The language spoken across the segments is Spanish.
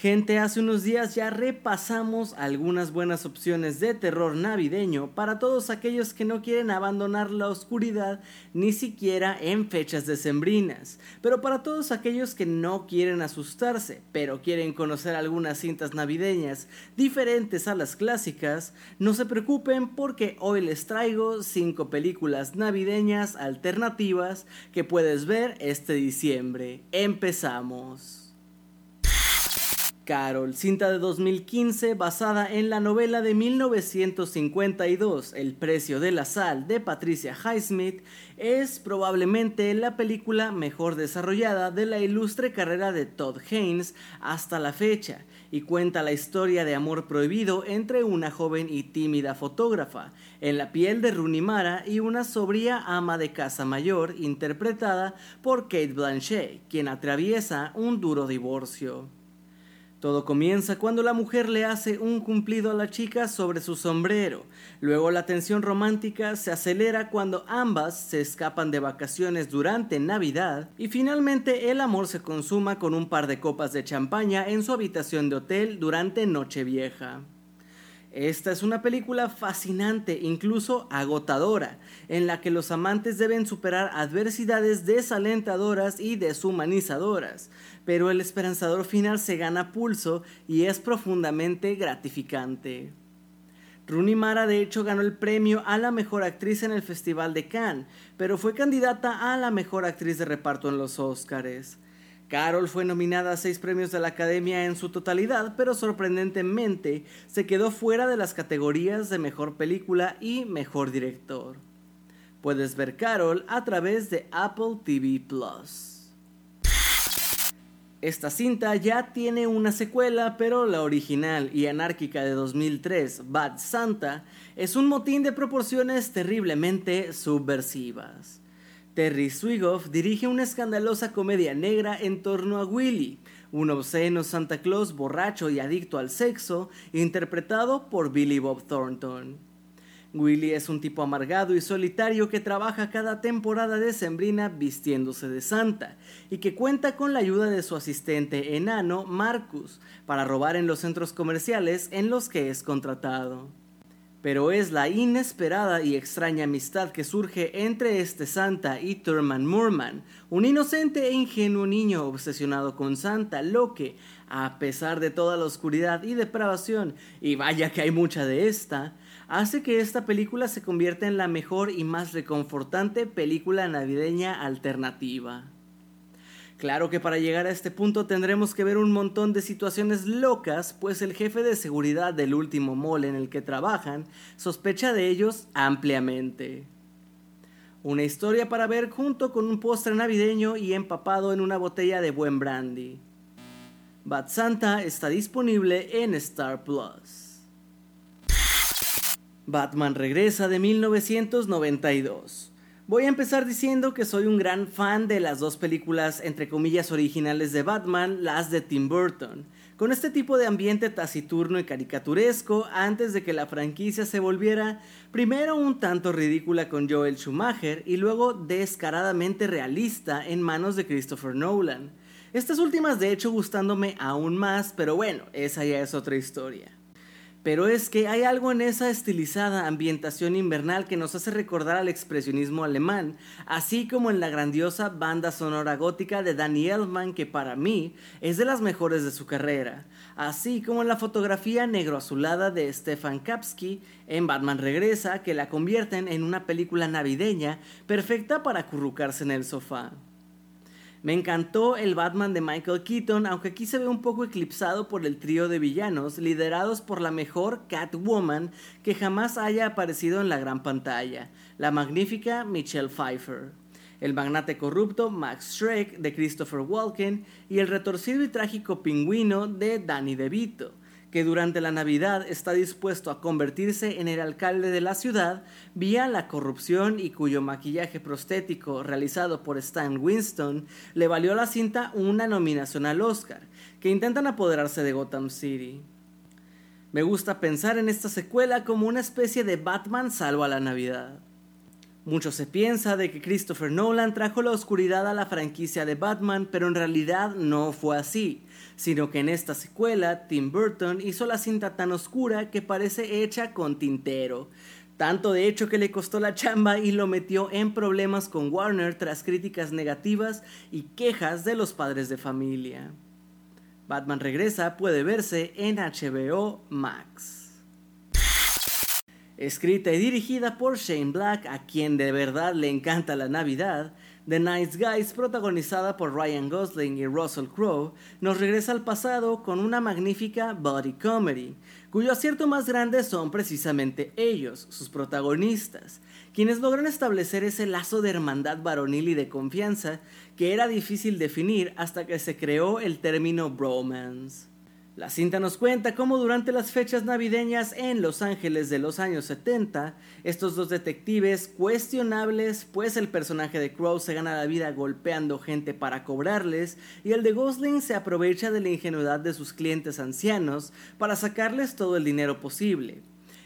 Gente, hace unos días ya repasamos algunas buenas opciones de terror navideño para todos aquellos que no quieren abandonar la oscuridad ni siquiera en fechas decembrinas, pero para todos aquellos que no quieren asustarse, pero quieren conocer algunas cintas navideñas diferentes a las clásicas, no se preocupen porque hoy les traigo 5 películas navideñas alternativas que puedes ver este diciembre. Empezamos. Carol, cinta de 2015 basada en la novela de 1952 El precio de la sal de Patricia Highsmith, es probablemente la película mejor desarrollada de la ilustre carrera de Todd Haynes hasta la fecha y cuenta la historia de amor prohibido entre una joven y tímida fotógrafa en la piel de Rooney Mara y una sobria ama de casa mayor interpretada por Kate Blanchet, quien atraviesa un duro divorcio. Todo comienza cuando la mujer le hace un cumplido a la chica sobre su sombrero. Luego la tensión romántica se acelera cuando ambas se escapan de vacaciones durante Navidad. Y finalmente el amor se consuma con un par de copas de champaña en su habitación de hotel durante Nochevieja. Esta es una película fascinante, incluso agotadora, en la que los amantes deben superar adversidades desalentadoras y deshumanizadoras, pero el esperanzador final se gana pulso y es profundamente gratificante. Rooney Mara de hecho ganó el premio a la mejor actriz en el Festival de Cannes, pero fue candidata a la mejor actriz de reparto en los Oscars. Carol fue nominada a seis premios de la Academia en su totalidad, pero sorprendentemente se quedó fuera de las categorías de Mejor Película y Mejor Director. Puedes ver Carol a través de Apple TV Plus. Esta cinta ya tiene una secuela, pero la original y anárquica de 2003, Bad Santa, es un motín de proporciones terriblemente subversivas. Terry Swigoff dirige una escandalosa comedia negra en torno a Willy, un obsceno Santa Claus borracho y adicto al sexo, interpretado por Billy Bob Thornton. Willy es un tipo amargado y solitario que trabaja cada temporada de Sembrina vistiéndose de Santa y que cuenta con la ayuda de su asistente enano Marcus para robar en los centros comerciales en los que es contratado pero es la inesperada y extraña amistad que surge entre este Santa y Thurman Moorman, un inocente e ingenuo niño obsesionado con Santa, lo que, a pesar de toda la oscuridad y depravación, y vaya que hay mucha de esta, hace que esta película se convierta en la mejor y más reconfortante película navideña alternativa. Claro que para llegar a este punto tendremos que ver un montón de situaciones locas, pues el jefe de seguridad del último mall en el que trabajan sospecha de ellos ampliamente. Una historia para ver junto con un postre navideño y empapado en una botella de buen brandy. Bad Santa está disponible en Star Plus. Batman regresa de 1992. Voy a empezar diciendo que soy un gran fan de las dos películas entre comillas originales de Batman, las de Tim Burton, con este tipo de ambiente taciturno y caricaturesco antes de que la franquicia se volviera primero un tanto ridícula con Joel Schumacher y luego descaradamente realista en manos de Christopher Nolan. Estas últimas de hecho gustándome aún más, pero bueno, esa ya es otra historia. Pero es que hay algo en esa estilizada ambientación invernal que nos hace recordar al expresionismo alemán, así como en la grandiosa banda sonora gótica de Danny Elfman, que para mí es de las mejores de su carrera, así como en la fotografía negro azulada de Stefan Kapsky en Batman Regresa, que la convierten en una película navideña perfecta para acurrucarse en el sofá. Me encantó el Batman de Michael Keaton, aunque aquí se ve un poco eclipsado por el trío de villanos liderados por la mejor Catwoman que jamás haya aparecido en la gran pantalla, la magnífica Michelle Pfeiffer. el magnate corrupto Max Schreck de Christopher Walken y el retorcido y trágico pingüino de Danny DeVito, que durante la Navidad está dispuesto a convertirse en el alcalde de la ciudad vía la corrupción y cuyo maquillaje prostético realizado por Stan Winston le valió a la cinta una nominación al Oscar, que intentan apoderarse de Gotham City. Me gusta pensar en esta secuela como una especie de Batman salvo a la Navidad. Mucho se piensa de que Christopher Nolan trajo la oscuridad a la franquicia de Batman, pero en realidad no fue así, sino que en esta secuela Tim Burton hizo la cinta tan oscura que parece hecha con tintero, tanto de hecho que le costó la chamba y lo metió en problemas con Warner tras críticas negativas y quejas de los padres de familia. Batman Regresa puede verse en HBO Max escrita y dirigida por Shane Black, a quien de verdad le encanta la Navidad, The Nice Guys, protagonizada por Ryan Gosling y Russell Crowe, nos regresa al pasado con una magnífica body comedy, cuyo acierto más grande son precisamente ellos, sus protagonistas, quienes logran establecer ese lazo de hermandad varonil y de confianza que era difícil definir hasta que se creó el término bromance. La cinta nos cuenta cómo durante las fechas navideñas en Los Ángeles de los años 70, estos dos detectives cuestionables, pues el personaje de Crow se gana la vida golpeando gente para cobrarles, y el de Gosling se aprovecha de la ingenuidad de sus clientes ancianos para sacarles todo el dinero posible.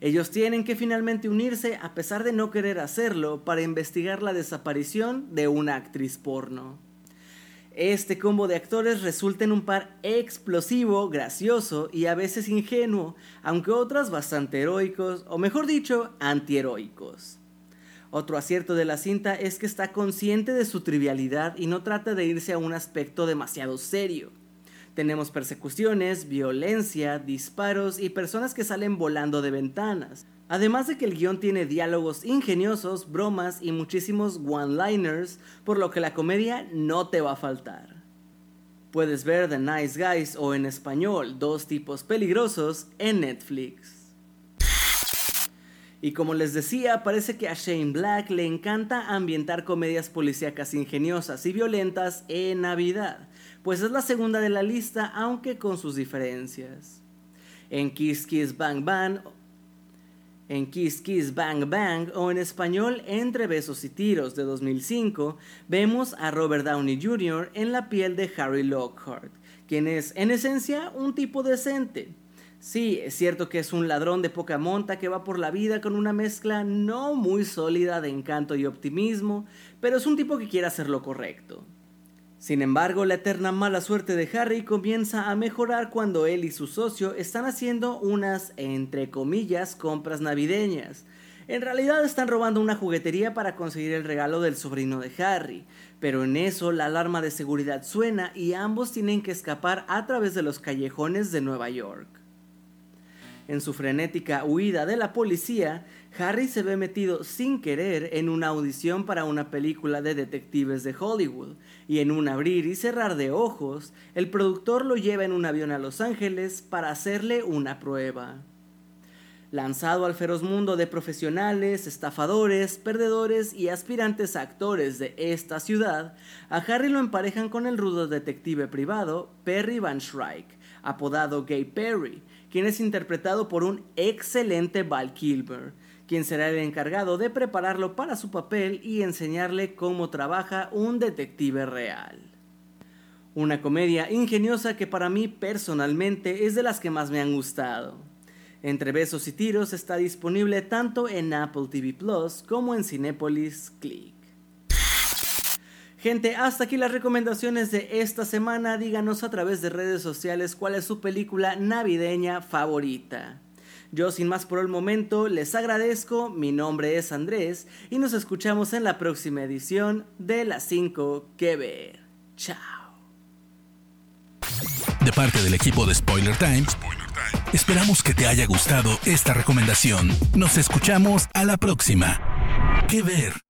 Ellos tienen que finalmente unirse a pesar de no querer hacerlo para investigar la desaparición de una actriz porno. Este combo de actores resulta en un par explosivo, gracioso y a veces ingenuo, aunque otras bastante heroicos, o mejor dicho, antiheroicos. Otro acierto de la cinta es que está consciente de su trivialidad y no trata de irse a un aspecto demasiado serio. Tenemos persecuciones, violencia, disparos y personas que salen volando de ventanas. Además de que el guion tiene diálogos ingeniosos, bromas y muchísimos one-liners, por lo que la comedia no te va a faltar. Puedes ver The Nice Guys o en español Dos tipos peligrosos en Netflix. Y como les decía, parece que a Shane Black le encanta ambientar comedias policíacas ingeniosas y violentas en Navidad, pues es la segunda de la lista aunque con sus diferencias. En Kiss Kiss Bang Bang en Kiss Kiss Bang Bang o en español Entre Besos y Tiros de 2005, vemos a Robert Downey Jr. en la piel de Harry Lockhart, quien es en esencia un tipo decente. Sí, es cierto que es un ladrón de poca monta que va por la vida con una mezcla no muy sólida de encanto y optimismo, pero es un tipo que quiere hacer lo correcto. Sin embargo, la eterna mala suerte de Harry comienza a mejorar cuando él y su socio están haciendo unas, entre comillas, compras navideñas. En realidad están robando una juguetería para conseguir el regalo del sobrino de Harry, pero en eso la alarma de seguridad suena y ambos tienen que escapar a través de los callejones de Nueva York. En su frenética huida de la policía, Harry se ve metido sin querer en una audición para una película de detectives de Hollywood, y en un abrir y cerrar de ojos, el productor lo lleva en un avión a Los Ángeles para hacerle una prueba. Lanzado al feroz mundo de profesionales, estafadores, perdedores y aspirantes actores de esta ciudad, a Harry lo emparejan con el rudo detective privado Perry Van Shrike, apodado Gay Perry, quien es interpretado por un excelente Val Kilmer, quien será el encargado de prepararlo para su papel y enseñarle cómo trabaja un detective real. Una comedia ingeniosa que para mí personalmente es de las que más me han gustado. Entre besos y tiros está disponible tanto en Apple TV Plus como en Cinepolis Click. Gente, hasta aquí las recomendaciones de esta semana. Díganos a través de redes sociales cuál es su película navideña favorita. Yo sin más por el momento les agradezco, mi nombre es Andrés y nos escuchamos en la próxima edición de Las 5 que ver. Chao. De parte del equipo de Spoiler Times, esperamos que te haya gustado esta recomendación. Nos escuchamos a la próxima. Que ver.